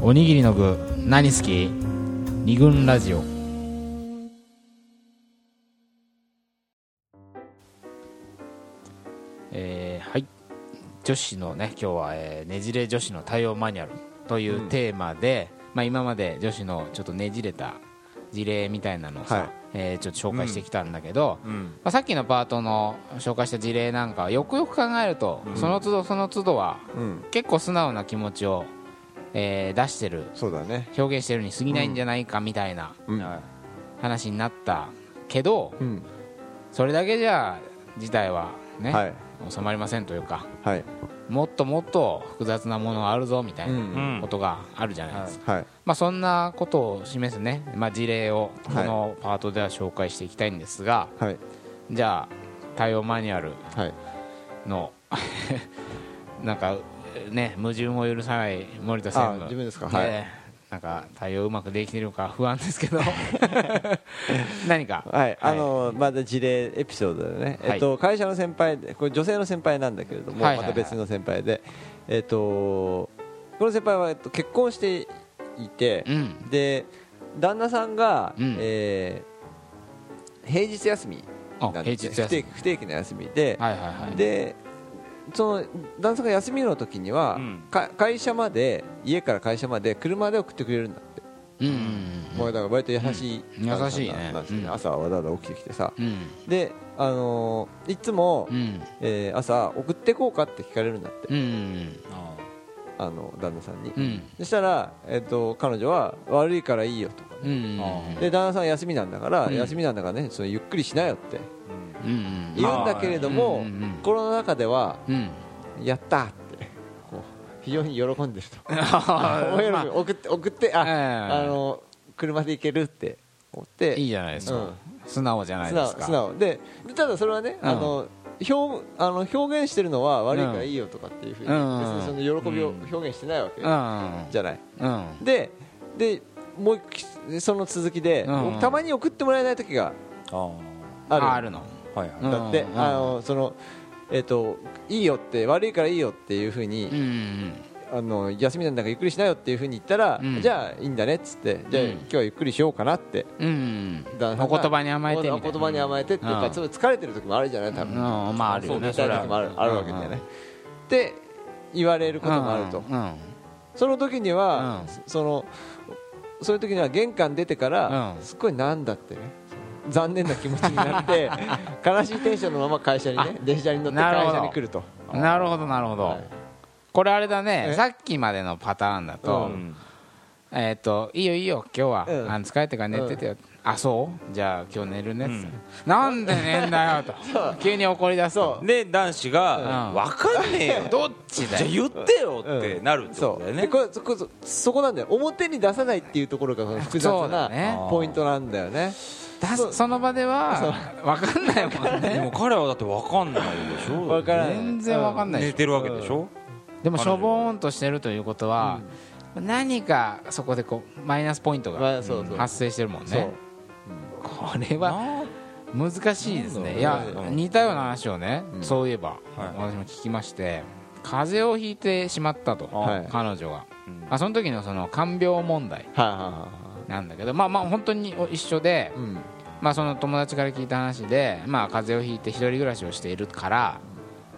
おにぎりの具何好き？二軍ラジオ。えーはい。女子のね今日は、えーねじれ女子の対応マニュアルというテーマで、まあ、今まで女子のちょっとねじれた事例みたいなのをさ、はい。えーちょっと紹介してきたんだけど、うん。まあ、さっきのパートの紹介した事例なんかはよくよく考えると、その都度その都度はうん。結構素直な気持ちを、えー出してるそうだね。表現してるに過ぎないんじゃないかみたいな話になったけどうん。それだけじゃ事態はね、はい。収まりませんというかはい。もっともっと複雑なものがあるぞみたいうんなことがあるじゃないですか、はい。まあ、そんなことを示すね、まあ、事例をこのパートでは紹介していきたいんですが、はい。じゃあ対応マニュアルはい。の なんかね矛盾を許さない森田専あ務自分ですか？ね。はい。なんか対応うまくできているのか不安ですけど。何か？はい、あのまだ事例エピソードでね、はい。えっと、会社の先輩でこれ女性の先輩なんだけれども、また別の先輩で、えっと、この先輩は、えっと、結婚していて、うん。で旦那さんが、うん。えー平日休みあなんで不定期の休みで、はいはいはい。でその旦那さんが休みの時には、うん。か会社まで家から会社まで車で送ってくれるんだって、うんうんもうだから割と優しい、うん。優しいね。ねうん。朝わざわざ起きてきてさ。うん。で、あのーいつも、うん。えー朝送ってこうかって聞かれるんだって、うんうんあの旦那さんに、うん。そしたら、えっと彼女は悪いからいいよとかうんうんで旦那さんは休みなんだから、うん。休みなんだからねそのゆっくりしなよって。うんうん言うんだけれども、心の中ではうん。やったってこう非常に喜んでると。送って送ってあ、ええ。あの車で行けるって思って。いいじゃないですか。うん。素直じゃないですか。素直ででただそれはね、うん。あの表あの表現してるのは悪いからいいよとかっていうふうに、うん別にその喜びを表現してないわけ、うんじゃない。うん。ででもうその続きで、たまに送ってもらえない時があるのはいはい。だって、うん。あのそのえっ、といいよって悪いからいいよっていうふうに、うんうんあの休みなんだからゆっくりしなよっていうふうに言ったら、うん。じゃあいいんだねっつってじゃあ、うん。今日はゆっくりしようかなって。うんお言葉に甘えてお言葉に甘えてっていうか、うん。その疲れてる時もあるじゃない多分、うん。まああるよねそう時もあるあるわけだよね、って言われることもあると、うんうん。その時には、うん。そのそういう時には玄関出てから、うん。すっごいなんだってね残念な気持ちになって 悲しいテンションのまま会社にね電車に乗って会なるほど。社に来ると。なるほどなるほど、はい。これあれだねえ？さっきまでのパターンだと、うん。えっ、といいよいいよ今日は、うん。あの疲れてから寝ててよ、あそう？じゃあ今日寝るねうん。なんで寝んだよと。急に怒り出すとで男子がうん。分かんねえよ。どっちだよ。じゃあ言ってよってなるってこそうでとだよね。これそこそそこなんだよ。表に出さないっていうところがその複雑なね。ポイントなんだよね。出そその場では分かんないもんね。でも彼はだって分かんないでしょ。分からない。全然分かんない。寝てるわけでしょ。でもしょぼーんとしてるということは、何かそこでこうマイナスポイントまが発生してるもんね。これは難しいですね。いやうん。似たような話をね、うん。そういえば、はい。私も聞きまして風邪をひいてしまったと、はい。彼女が、うん。まあ、その時のその看病問題。はいはいはなんだけどまあまあ本当に一緒でい、うん。まあ、その友達から聞いた話で、まあ、風邪をひいて一人暮らしをしているから、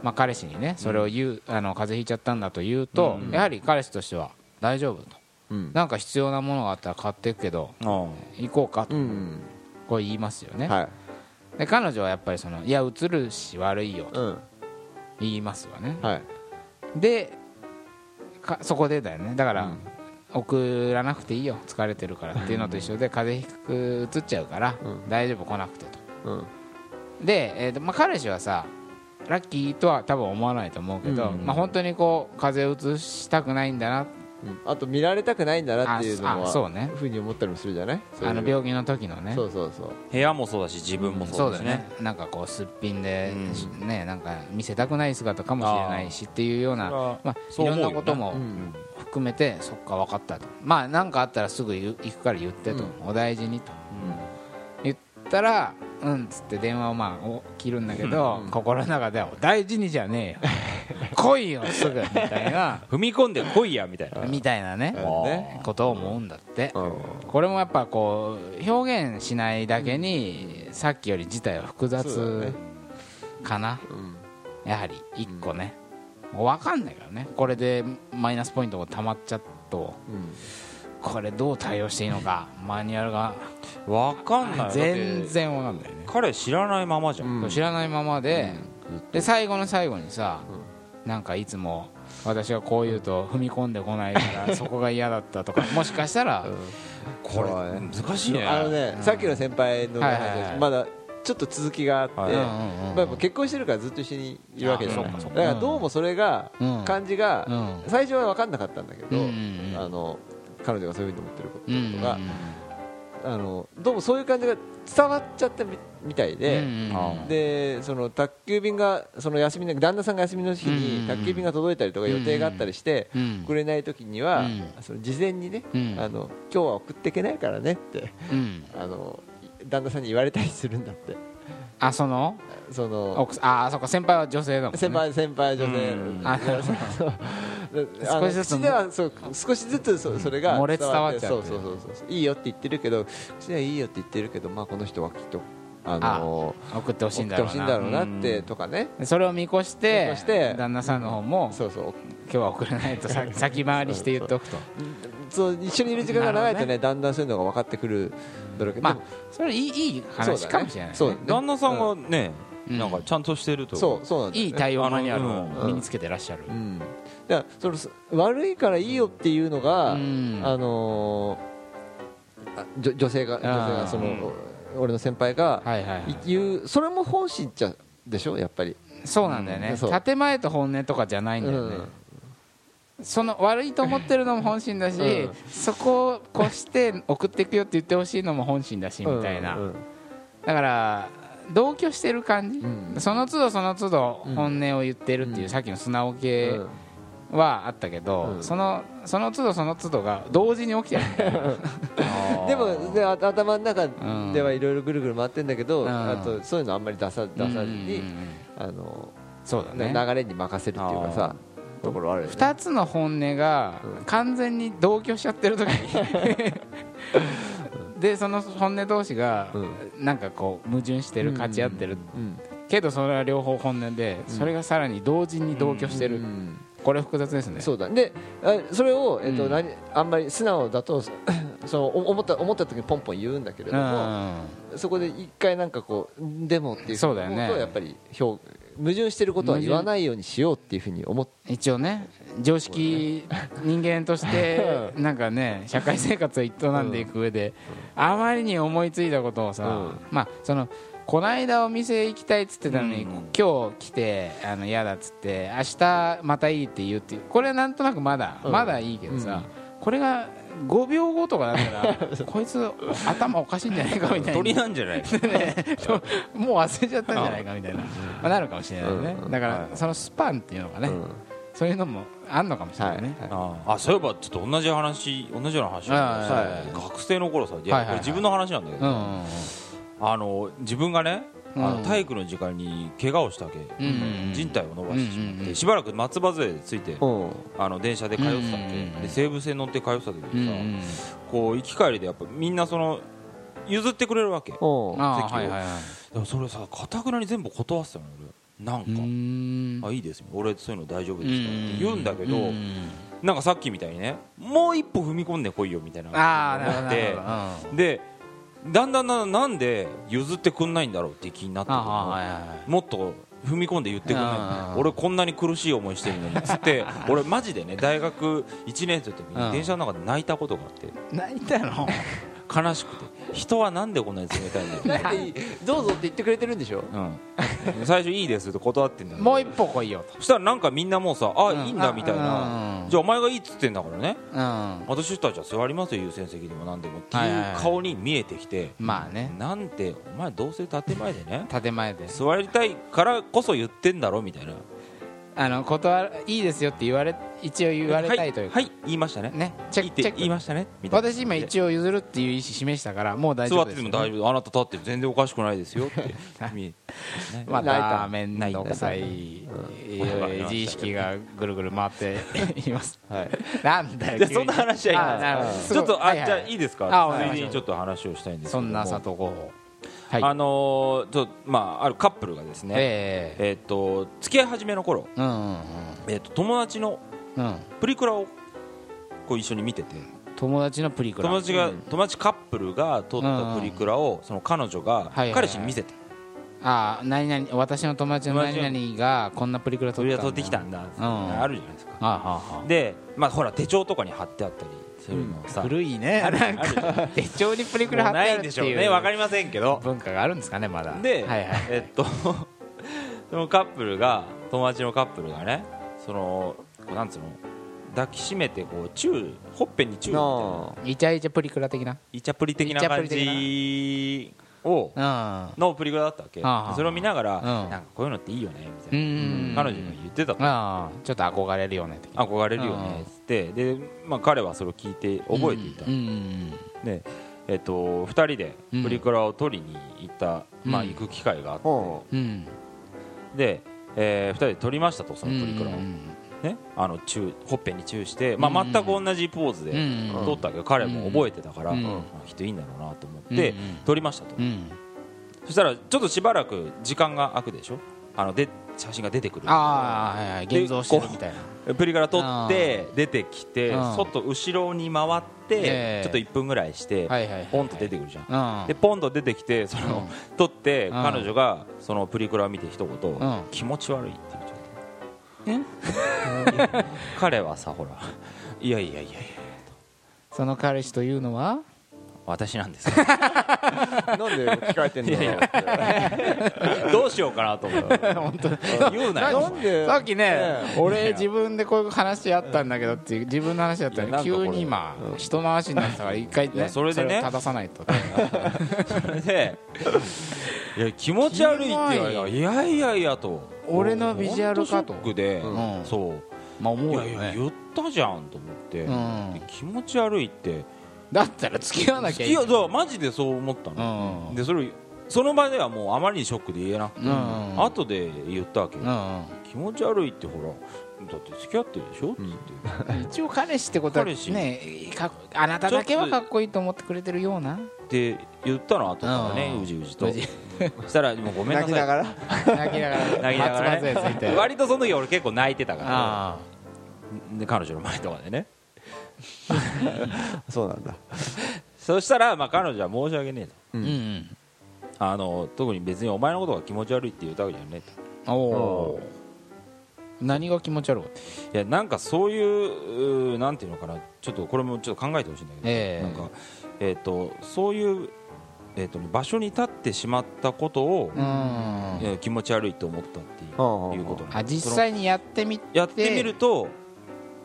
まあ、彼氏にねそれを言う、あの風邪ひいちゃったんだと言うと、うん。やはり彼氏としては大丈夫と。うん。なんか必要なものがあったら買っていくけどあ行こうかと、うんこれ言いますよね、はい。で彼女はやっぱりそのいやうつるし悪いよとうん。言いますわね。はい。でかそこでだよね。だから、うん送らなくていいよ。疲れてるからっていうのと一緒で風邪ひくうつっちゃうから、うん。大丈夫来なくてと。うん。で、えーとまあ、彼氏はさラッキーとは多分思わないと思うけど、うん。まあ、本当にこう風邪をうつしたくないんだな。うん。あと見られたくないんだなっていうのあもあそうね。ふうに思ったりもするじゃない？そういう。あの病気の時のね。そうそうそう。部屋もそうだし自分もそそううだしね。だよね。なんかこうすっぴんで、うん。ねなんか見せたくない姿かもしれないしっていうようなあまあ、いろんなこともうん含めてそっか分かったと。まあ何かあったらすぐ行くから言ってと、お大事にと。言ったらうんっつって電話をまあお切るんだけど、うん心の中では大事にじゃねえよ。来いよすぐみたいな。踏み込んで来いやみたいな。みたいなねうん。ね。ことを思うんだって。うん。これもやっぱこう表現しないだけにさっきより自体は複雑ね。かな。うん。やはり一個ねもう分かんないからね。これでマイナスポイントがたまっちゃうと。うんこれどう対応していいのか。マニュアルが。わかんない。全然分かんないね。彼知らないままじゃん、うん。知らないままで。うん。で最後の最後にさなんかいつも私がこう言うと踏み込んでこないから そこが嫌だったとかもしかしたらこれ難しいね。あのね、さっきの先輩のはいはいはい。まだちょっと続きがあって、まあ、結婚してるからずっと一緒にいるわけじゃない。あそうかそうだからどうもそれが、うん。感じが、うん。最初は分かんなかったんだけど、うんうんうん。あの彼女がそういうふうに思ってることうんうんとか、あのどうもそういう感じが伝わっちゃったみみたいで、うんうんあでその宅急便がその休みの旦那さんが休みの日に宅急便が届いたりとか予定があったりしてうん送れない時には、うん。その事前にね、うん。あの今日は送っていけないからねってうん。あの旦那さんに言われたりするんだって。あその？その奥さんあそっか先輩は女性だもんね。先輩先輩女性うん。あ 少しずつ口ではそう少しずつそそれが漏れ伝わっちゃうそうそうそうそう。いいよって言ってるけど口ではいいよって言ってるけどまあこの人はきっとあの送ってほしい送ってほしいんだろうなってうん。とかね。それを見越して旦那さんの方もそうそう。今日は送れないとさ先回りして言っておくとそう一緒にいる時間が長いとねだんだんそういうのが分かってくるだろうけどまあそれいいいい話かもしれないね。そう旦那さんがね、うん。なんかちゃんとしてるとそうそうなんいい対応マニュアルあを身につけてらっしゃる。うん。だからそのす悪いからいいよっていうのが、うん。あの女女性が女性がその、うん俺の先輩が言うそれも本心っちゃでしょ？やっぱり、そうなんだよね。建前と本音とかじゃないんだよね。うんその悪いと思ってるのも本心だし、うん。そこを越して送っていくよって言ってほしいのも本心だしみたいな、うんうんだから同居してる感じ、うん。その都度その都度うん。本音を言ってるっていう、うん。さっきの素直系うん。はあったけど、うん。そのその都度その都度が同時に起きてる。でもであ頭の中ん。ではいろいろぐるぐる回ってんだけど、うん。あとそういうのあんまり出さ出さずに、うん。あのそうだね。流れに任せるっていうかさところあるよね。2つの本音がうん。完全に同居しちゃってる時に。でその本音同士がうん。なんかこう矛盾してる勝ち合ってる。うん。けどそれは両方本音でそれがさらに同時に同居してる。うん。これ複雑ですね。そうだ。であそれを、えっとうん。何あんまり素直だと そのお思った思った時にポンポン言うんだけれうども、ん。そこで一回なんかこうでもっていうそうだよね。ことをやっぱり表矛盾してることは言わないようにしようっていうふうに思っ一応ね常識人間としてなんかね社会生活を営んでいく上であまりに思いついたことをさうん。まあそのこの間お店行きたいっつってたのに、うん。今日来てあの嫌だっつって明日またいいって言うっていうこれはなんとなくまだ、うん。まだいいけどさ、これが5秒後とかだったら こいつ頭おかしいんじゃないかみたい鳥ななんじゃない もう忘れちゃったんじゃないかみたいな、まあ、なるかもしれないね、うん。だから、はい。そのスパンっていうのがね、うん。そういうのもあんのかもしれはないいね、はい。ああそういえばちょっと同じ話同じような話なんだけどはい。さ学生の頃さいやはいはいはい。これ自分の話なんだけどうんうんうん。あの自分がね体育の時間に怪我をしたわけ。人体を伸ばしてしまって。しばらく松葉杖でついてう。んあの電車で通ってたわけ。で西武線乗って通ってた時にんさこう行き帰りでやっぱみんなその譲ってくれるわけ。席を。はいはいはい。もそれさかたくなに全部断ってたの俺。なんか。あいいですよ。俺そういうの大丈夫うですからって言うんだけどうんなんかさっきみたいにねもう一歩踏み込んでこいよみたいな思ってでだんだんだんなんで譲ってくんないんだろうって気になってもっと踏み込んで言ってくんない俺こんなに苦しい思いしてるのに。つって 俺マジでね大学1年生の時うん。に電車の中で泣いたことがあって。泣いたの？悲しくて。人はなんでこんなに冷たいんだよ、どうぞって言ってくれてるんでしょ？うん、最初いいですって断ってんだよもう一歩来いよと。そしたらなんかみんなもうさあうん。いいんだみたいうん。なじゃあお前がいいっつってんだからね。うん。私たちは座りますよ優先席でも何でもっていう顔に見えてきてまあね。なんてお前どうせ建前でね。建前で。座りたいからこそ言ってんだろみたいなあの断るいいですよって言われ一応言われたいというか、はい、はい言いましたね。ねチェックチェック。言いましたね私今一応譲るっていう意思示したからもう大丈座って夫ですよても大丈夫あなた立ってる全然おかしくないですよって。み ねま泣いたた面倒くさいえー自意識がぐるぐる回って います。はい。なんだよそんな話はいいあなるほど。ちょっとあ、はいはいじゃあいいですか？ついでにちょっと話をしたいんですそんな佐藤候補はい。あのーまああるカップルがですねええ。えーっと付き合い始めの頃うんうんえーっと友達のうん。うんプリクラをこう一緒に見てて。友達のプリクラ。友達がうん。友達カップルが撮ったプリクラをその彼女が彼氏に見せて。ああ何々私の友達の何々がこんなプリクラ撮ってきたんだってん。あるじゃないですか。あはあはでまあほら手帳とかに貼ってあったりするのをさ。あ古いね。なんか手帳にプリクラ貼ってあるっていんでしょうね。わかりませんけど。文化があるんですかねまだ。で、はいはい。えっと そのカップルが友達のカップルがねそのこうなんつうの抱きしめてこうチューほっぺにチューみたいイチャイチャプリクラ的な。イチャプリ的な感じをのプリクラだったわけ。それを見ながら、ん。なんかこういうのっていいよねみたういな、ん彼女が言ってたと。あちょっと憧れるよね的な。憧れるよねっつって。で、まあ、彼はそれを聞いて覚えていた、でえっと、2人でプリクラを取りに行った、まあ、うん行く機会があって、で、え2人で撮りましたとそのプリクラを、うんね、あのチューほっぺにチューして、まあ、うん全く同じポーズでうん撮ったけど彼も覚えてたから、うんあきっといいんだろうなと思ってうん撮りましたと、うん。そしたらちょっとしばらく時間が空くでしょ？あので写真が出てくる。ああはいはい。現像してるみたいな。プリクラ撮って出てきてうん。外後ろに回っええ。てちょっと1分ぐらいしてポンと出てくるじゃん。うん。でポンと出てきてその撮ってうん。彼女がそのプリクラを見て一言ん。気持ち悪い 彼はさほら。いやいやいやいや。その彼氏というのは？私なんです。う なんで聞かれてんの？どうしようかなと思って言うなよ。なんで？さっきねえ。俺自分でこういう話あったんだけどっていう自分の話だったのにいやなんかこれ。急に今人の話になってたから一回いねやそれでね。を正さないと。それでいや気持ち悪いって言われいやいやいやと俺のビジュアルかと。ショックでうん。そう。まあ思うよいやいやね言ったじゃんと思って。うん。で気持ち悪いって。だったら付き合わなきゃいいいやだからマジでそう思ったの。うん。でそれその場ではもうあまりにショックで言えな。くてうん。後で言ったわけよ。うん。気持ち悪いってほらだって付き合ってるでしょ？って言って。う ん一応彼氏ってことはねかっあなただけはかっこいいと思ってくれてるようなで言ったの後からねうじうじと。したらもうごめんなさい。泣きながら？泣きながら泣きながら割とその時俺結構泣いてたから。あで彼女の前とかでね。そうなんだ。そしたらまあ彼女は申し訳ねえと。あうんうん。あの特に別にお前のことが気持ち悪いって言ったわけじゃねえと。おお何が気持ち悪いいやなんかそういうなんていうのかな。ちょっとこれもちょっと考えてほしいんだけど、ええ。なんかえっ、とそういうえー、とね場所に立ってしまったことを、うん。えー気持ち悪いと思ったっていう,、ことなんあです。実際にやってみやってみると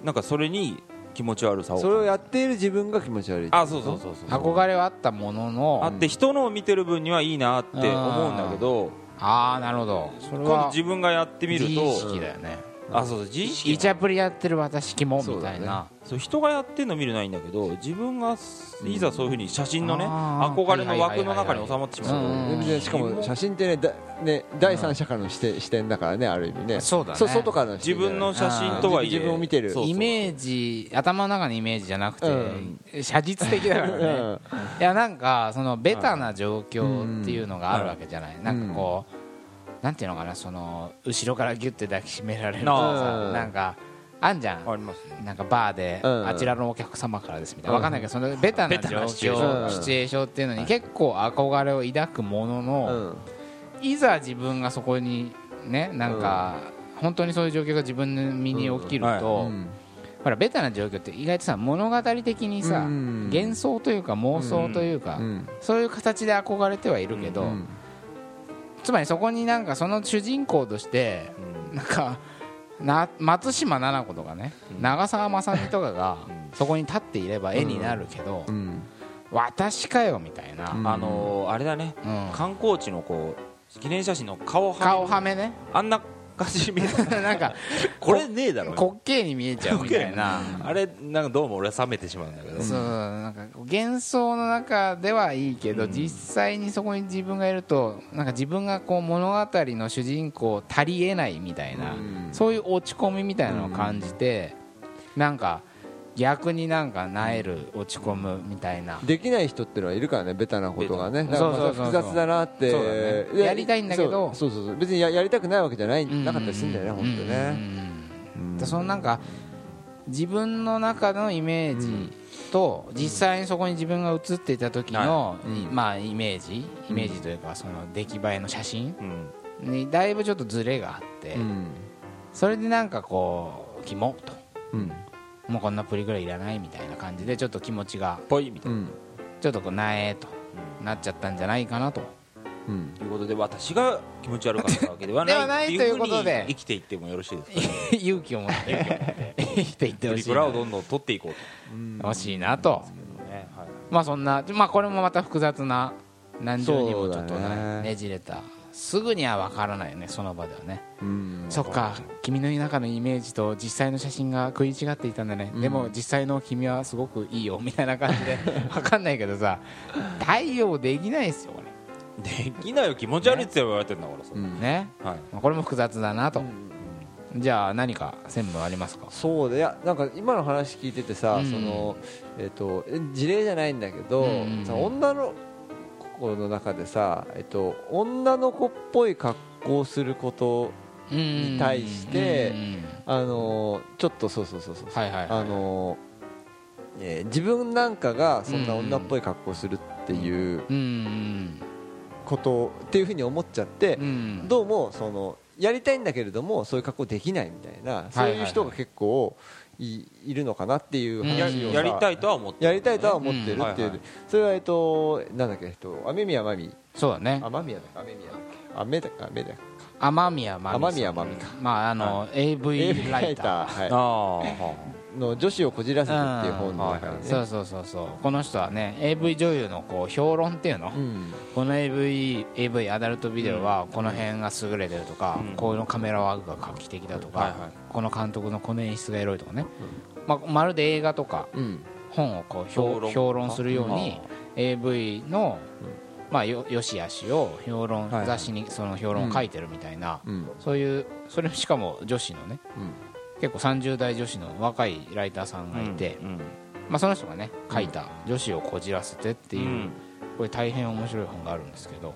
なんかそれに気持ち悪さをそれをやっている自分が気持ち悪いあそうそうそうそう。憧れはあったものの。あって人のを見てる分にはいいなって思うんだけどああなるほど。それは自分がやってみる自意と識だよね。あそうそう自意識イチャプリやってる私キモみたいなそう人がやってるの見るのはいいんだけど自分がいざそういうふうに写真のねあー。憧れの枠の中に収まってしまう。とはいはいはいはい。うんでしかも写真ってねだね第三者からの視点視点だからねある意味ね。そうだね。外からの視自分の写真とはいえ自分を見てる。イメージ頭の中のイメージじゃなくて、うん。写実的だからね、うん。いやなんかそのベタな状況っていうのがあるわけじゃない、なんかこう、なんていうのかなその後ろからギュッて抱きしめられるとかさ、うん。なんかあんじゃん。ありますね。なんかバーで、うん。あちらのお客様からですみたいな、わかんないけどそのベタな状なシチュエーシ況ョン。シチュエーションっていうのに結構憧れを抱くものの、うん。いざ自分がそこにねなんか、本当にそういう状況が自分の身に起きると、うん。ほらベタな状況って意外とさ物語的にさ、うん。幻想というか妄想というか、うん。そういう形で憧れてはいるけど、うん。つまりそこになんかその主人公としてなんかな松島菜々子とかね、うん。長澤まさみとかがうん。そこに立っていれば絵になるけど、うん。私かよみたいな、うん。あのーあれだね。うん。観光地のこう記念写真の顔はめ。顔はめね。あんなかし見えたなんか これねえだろ。滑稽に見えちゃうみたいな。あれなんかどうも俺は冷めてしまうんだけど。そうなんか幻想の中ではいいけど、実際にそこに自分がいるとなんか自分がこう物語の主人公足りえないみたいな、うん。そういう落ち込みみたいなのを感じて、なんか逆になんかなえる落ち込むみたいな、できない人っていうのはいるからねベタなことがね。か複雑だなって。やりたいんだけど。そうそうそう別にややりたくないわけじゃないうんなかったりするんだよね本当うんねそのなんか自分の中のイメージと実際にそこに自分が映っていた時の、まあイメージイメージというかその出来栄えの写真うん。にだいぶちょっとズレがあって、うん。それでなんかこうキモと。うんもうこんなプリぐらいいらないみたいな感じでちょっと気持ちがぽいみたいな、うん。ちょっとこうなえとなっちゃったんじゃないかなと。うん。ということで私が気持ち悪かったわけではないではないということで。に生きていってもよろしいですか 勇気を持って生きていってほしい。なプラをどんどん取っていこう欲しいなと。と、ね。はい。まあそんなまあこれもまた複雑な何重にもちょっとねじれたすぐには分からないよねその場ではね。うん。そっか君の中のイメージと実際の写真が食い違っていたんだね、うん。でも実際の君はすごくいいよみたいな感じで 分かんないけどさ対応できないですよこできないよ気持ち悪いって言われてるんだからさ、うんれね。はい。まあこれも複雑だなと、じゃあ何か専務ありますか？そうでいやなんか今の話聞いててさ、うん。そのえっ、とえ事例じゃないんだけど、うん。その女の子の中でさえっ、と女の子っぽい格好をすることに対してあのちょっとそうそうそうそう、はいはいはいあの、えー自分なんかがそんな女っぽい格好をするっていううんことっていうふうに思っちゃって、うん。どうもそのやりたいんだけれどもそういう格好できないみたいなそういう人が結構いいるのかなっていうや話をさやりたいとは思ってやりたいとは思ってるっていう、うんはいはい。それはえっとなんだっけえっと雨宮まみそうだね。雨宮だ。雨宮だっけ。雨だ。雨だ雨宮まみさん。雨宮まみか。まああの、AV ライター。はい。ああはの女子をこじらせてっていう本の中にね。そうそうそうそう。この人はね AV 女優のこう評論っていうの、うん。この AV, AV アダルトビデオはこの辺が優れてるとか、うん。このカメラワークが画期的だとか、はいはい。この監督のこの演出がエロいとかね、まあ、まるで映画とかうん。本をこう評評論。評論するように AV の、まあ、よよしあしを評論、雑誌にその評論を書いてるみたいな、うん。そういうそれしかも女子のねうん結構30代女子の若いライターさんがいて、うんまあ、その人がね書いた「女子をこじらせて」っていう、うん。これ大変面白い本があるんですけど、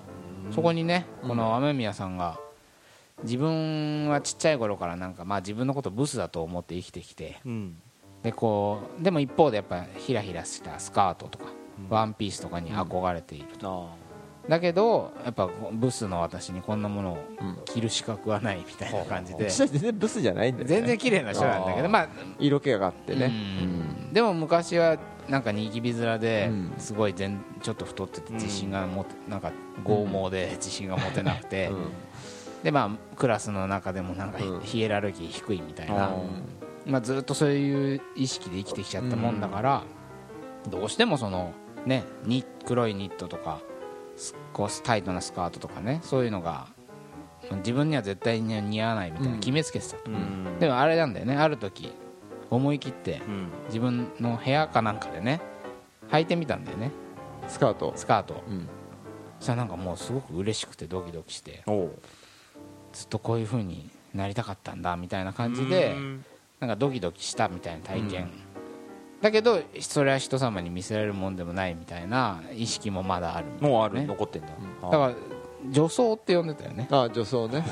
そこにねこの雨宮さんが自分はちっちゃい頃からなんかまあ自分のことブスだと思って生きてきてうん。でこうでも一方でやっぱヒラヒラしたスカートとか、ワンピースとかに憧れていると、あだけどやっぱブスの私にこんなものを着る資格はないみたいな感じで。私は全然ブスじゃないん。だよね全然綺麗な人なん。だけどまあ色気があってねでも昔はなん。かニキビ面ですごい全ちょっと太ってて自信が持てなん。か剛毛で自信が持てなくて、でまあクラスの中でもなん。かヒ,、エラルキー低いみたいな、まあ、ずっとそういう意識で生きてきちゃったもん。だから、どうしてもそのねに黒いニットとかすこうタイトなスカートとかねそういうのが自分には絶対に似合わないみたいなうん。決めつけてたと、うん。でもあれなんだよねある時思い切ってうん。自分の部屋かなんかでね履いてみたんだよね。スカート？スカートうん。そしたらなんかもうすごく嬉しくてドキドキしてずっとこういう風になりたかったんだみたいな感じでうん。なんかドキドキしたみたいな体験、だけどそれは人様に見せられるもんでもないみたいな意識もまだあるもうある残ってんだ。だから女装って呼んでたよね。あ女装ね。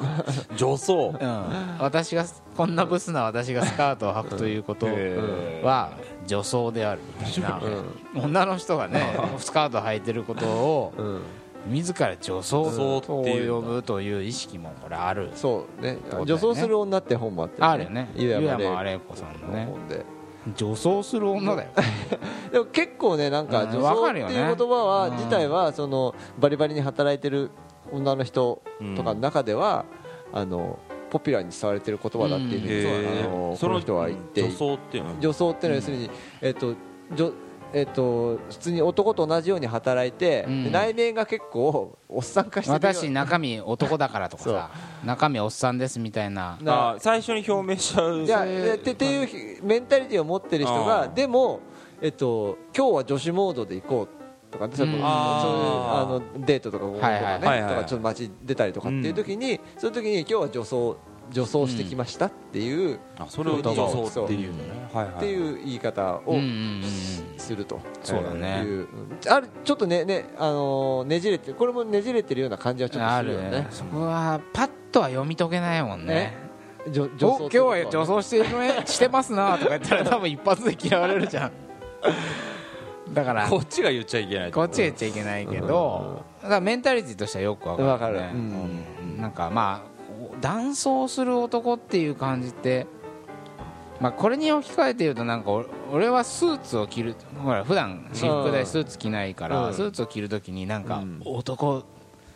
女装？うん、私がこんなブスな私がスカートを履くということは女装であるみたいな、女の人がねスカート履いてることを自ら女装と呼ぶという意識もこれある。そうね。女装する女って本もあってあるよね。湯湯山山玲玲子さんのね。本で女装する女だよ。でも結構ねなんかうん女装っていう言葉はうん。自体はそのバリバリに働いてる女の人とかの中ではあのポピュラーに使われてる言葉だっていうふうにへあの人は言って女装っていうのは？女装っていうのは要するにえっと女えっと普通に男と同じように働いて、うん。で内面が結構おっさん化して私中身男だからとかさ中身おっさんですみたいな。なあ最初に表明しちゃう。いやでってっていうメンタリティを持ってる人あがーでも、えっと、今日は女子モードで行こうとかね、そういうあのデートとかとかね、はいはいはいはい。とかちょっと街出たりとかっていう時に、そういう時に今日は女装女装してきましたっていう、あそれを女装っていうのねはいはいっていう言い方をうんうんうん。すると、そうだね。いう。うんあるちょっとねねあのーねじれてこれもねじれてるような感じはちょっとあするよね。るね。そこはパッとは読み解けないもんね。女お今日は女装してるね してますなとか言ったら多分一発で嫌われるじゃん。だから。こっちが言っちゃいけないこっちが言っちゃいけないけど。だからメンタリティとしてはよくわかる,、ね、わかる。うん。なんかまあ男装する男っていう感じってまあこれに置き換えて言うとなんか俺俺はスーツを着るほら普段私服でスーツ着ないから、うん。スーツを着るときになんかうん。男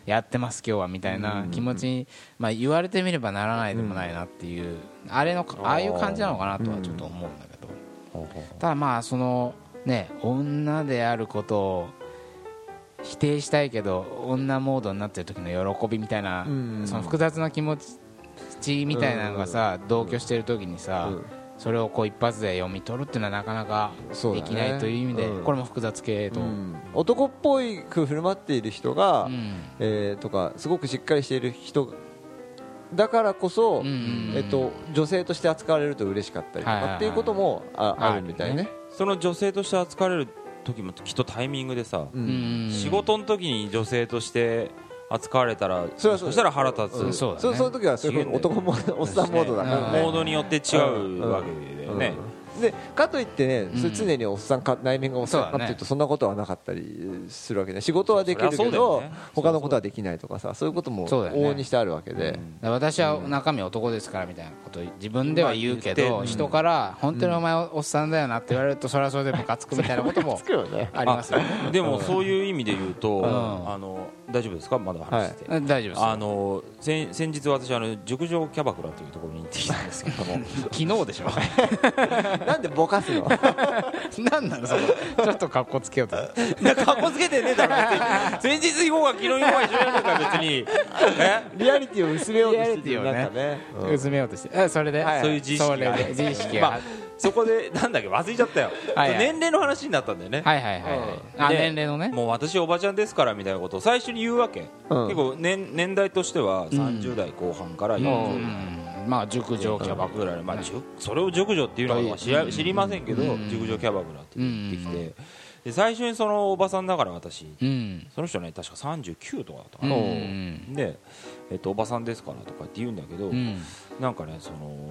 やってます今日はみたいな気持ちに、まあ、言われてみればならないでもないなっていう、あれのああいう感じなのかなとはちょっと思うんだけど、ただまあそのね女であることを否定したいけど女モードになってる時の喜びみたいな、うん。その複雑な気持ちみたいなのがさ、同居してる時にさ、それをこう一発で読み取るっていうのはなかなかできないという意味で、うんこれも複雑系と、うん男っぽいく振る舞っている人が、うんえーとかすごくしっかりしている人だからこそ、うんうんえっと、女性として扱われると嬉しかったりとかっていうこともああるみたいね。その女性として扱われる時もきっとタイミングでさ、ううん仕事の時に女性として扱われたらそれはそう。したら腹立つ、うん。そうだね。そその時はそれこそ男もおっさんモードだからね。モードによって違うわけだよね、うんでかといってね、それ常におっさんか内面がおっさんかっていうとそんなことはなかったりするわけで仕事はできるけど、ね。他のことはできないとかさそういうことも往々にしてあるわけで、だから私は中身男ですからみたいなことを自分では言うけど、人から本当にお前おっさんだよなって言われるとそれはそれでムカつくみたいなことも ありますよ。ねでもそういう意味で言うと、ん。あの大丈夫ですか？まだ話して、大丈夫ですあの先先日私あの熟女キャバクラというところに行ってきたんですけども。昨日でしょ なんでぼかすの？何なのその？ちょっと格好つけようと。なかっこつけてねえだろ別に。先日行こうが昨日行こうが一緒なんだから別に。え？リアリティを薄めようとしてるね。ね、うん。薄めようとして。えそれで、はいそういう自意識が自意識が、まあそこでなんだっけ忘れちゃったよ。はいはい。年齢の話になったんだよね、はいはいはいはい、あで年齢のね？もう私おばちゃんですからみたいなことを最初に言うわけ、うん。結構年年代としては30代後半から40代、うんまあ熟女キャバクラまあ、それを熟女っていうのは知ら知りませんけど、うん。熟女キャバクラって言ってきて、うんで最初にそのおばさんだから私うん。その人ね確か39とかだったかうな、んで、えっと「おばさんですから」とかって言うんだけど、うん。なんかねその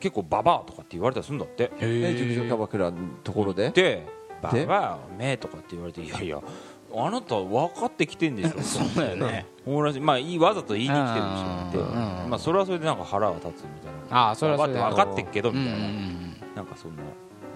結構ババアとかって言われたりするんだって。ね熟女キャバクラのところで？で「バで？バアおめえ」とかって言われて「いやいやあなた分かってきてんでしょ」そうだよねまあいいわざと言いに来てるでしょってまあそれはそれでなんか腹が立つみたいな。ああそれはそれで。分かって分かってっけどうんうみたいな、なんかそんな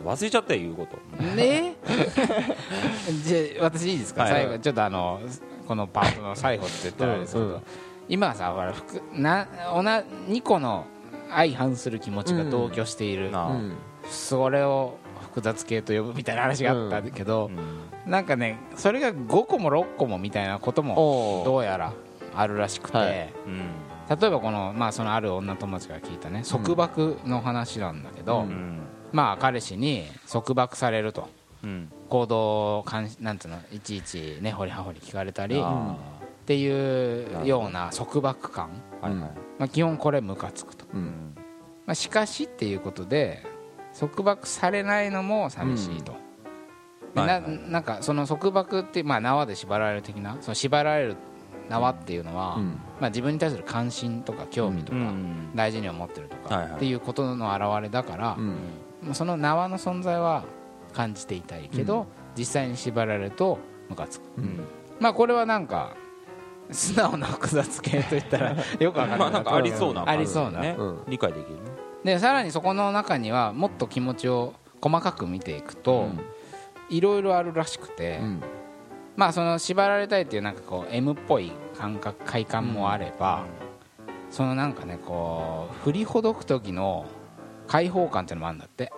忘れちゃったよ言うこと。んね？じゃあ私いいですか、はい最後ちょっとあのこのパートの最後って言ったらですけど、うんうん今さほらなおな2個の相反する気持ちが同居している、うん。それを複雑系と呼ぶみたいな話があったけどう、ん。なんかねそれが5個も6個もみたいなこともどうやらあるらしくて、はい。うん。例えばこの,、まあそのある女友達から聞いたね束縛の話なんだけど、ううん。まあ彼氏に束縛されると。うん。行動を監視なんていうのいちいちねほりはほり聞かれたりっあていうような束縛感、ーはいはい。まあ、基本これムカつくと、まあ、しかしっていうことで束縛されないのも寂しいと、ではいはい。ななんかその束縛って、まあ、縄で縛られる的なその縛られる縄っていうのは、うん。まあ、自分に対する関心とか興味とか、うん。大事に思ってるとか、っていうことの表れだから、その縄の存在は感じていたいけど、実際に縛られるとムカつく、うん。まあこれはなんか素直な複雑系といったらよくわかんない まあなんかありそうなありそうな、理解できるねでさらにそこの中にはもっと気持ちを細かく見ていくとうん。いろいろあるらしくて、うん。まあその縛られたいっていうなんかこう M っぽい感覚快感もあれば、そのなんかねこう振りほどく時の解放感っていうのもあるんだって。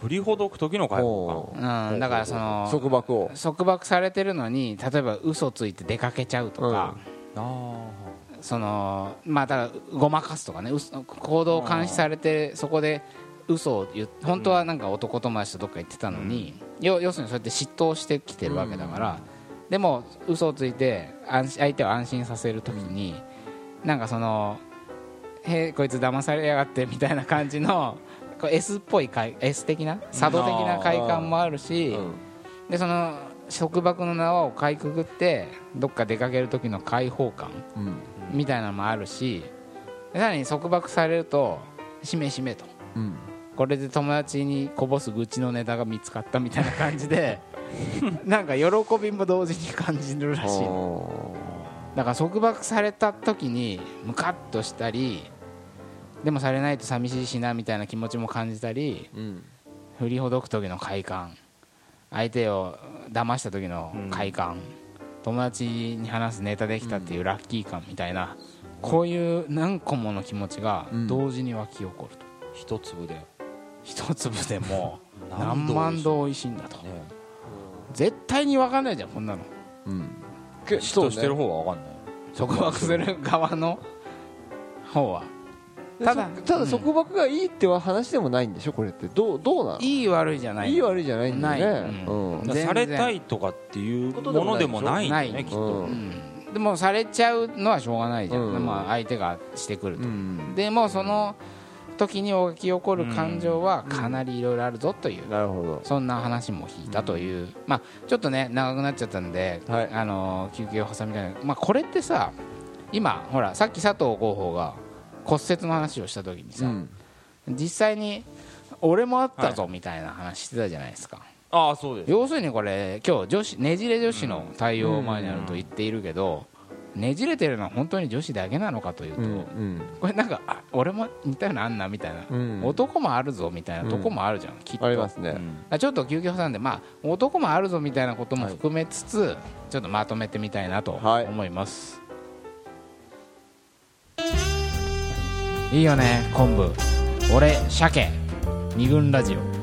振りほどく時の解放う。感ん、だからその束縛を。束縛されてるのに例えば嘘ついて出かけちゃうとか、あそのまあだからごまかすとかね嘘行動を監視されてそこで嘘を言う本当はなんか男友達とどっか行ってたのに、要要するにそうやって嫉妬してきてるわけだから、でも嘘をついて安相手を安心させるときに、なんかその「へえこいつ騙されやがって」みたいな感じのこう S っぽい快 S 的な佐渡的な快感もあるし、うん。でその束縛の縄をかいくぐってどっか出かける時の解放感うんみたいなのもあるしでさらに束縛されると「しめしめ」と。うん。これで友達にこぼす愚痴のネタが見つかったみたいな感じで なんか喜びも同時に感じるらしい。のだから束縛された時にムカッとしたりでもされないと寂しいしなみたいな気持ちも感じたりうん。振りほどく時の快感。相手を騙した時の快感、友達に話すネタできたっていうラッキー感みたいな、こういう何個もの気持ちが同時に湧き起こると、一粒で。ね一粒でも何度何万度美味しいんだと。絶対に分かんないじゃんこんなの。うん。け嫉妬してる方が分かんない。束縛する側の方はただただただ束縛がいいっては話でもないんでしょ？これって。どうどうなの？いい悪いじゃない。いい悪いじゃないんだよね。ない。うん。全然。されたいとかっていうものでもないんだよないねきっと。うん。うんでもされちゃうのはしょうがないじゃん、うん。まあ、相手がしてくると、うん。でもその時に起き起こる感情はかなりいろいろあるぞという、なるほど。そんな話も引いたという、まあ、ちょっとね長くなっちゃったんで、はい。あの休憩を挟みたいな、まあ、これってさ今ほらさっき佐藤候補が骨折の話をした時にさ、うん。実際に俺もあったぞみたいな話してたじゃないですか、ああそうです。要するにこれ今日女子ねじれ女子の対応マニュアルと言っているけど、ねじれてるのは本当に女子だけなのかというと、うんうん。これなんかあ俺も似たようなあんなみたいな、うん。男もあるぞみたいなとこもあるじゃん、きっと。ありますね。あちょっと休憩挟んで、まあ、男もあるぞみたいなことも含めつつ、ちょっとまとめてみたいなとはい。思います、い、いよね昆布。俺鮭。二軍ラジオ。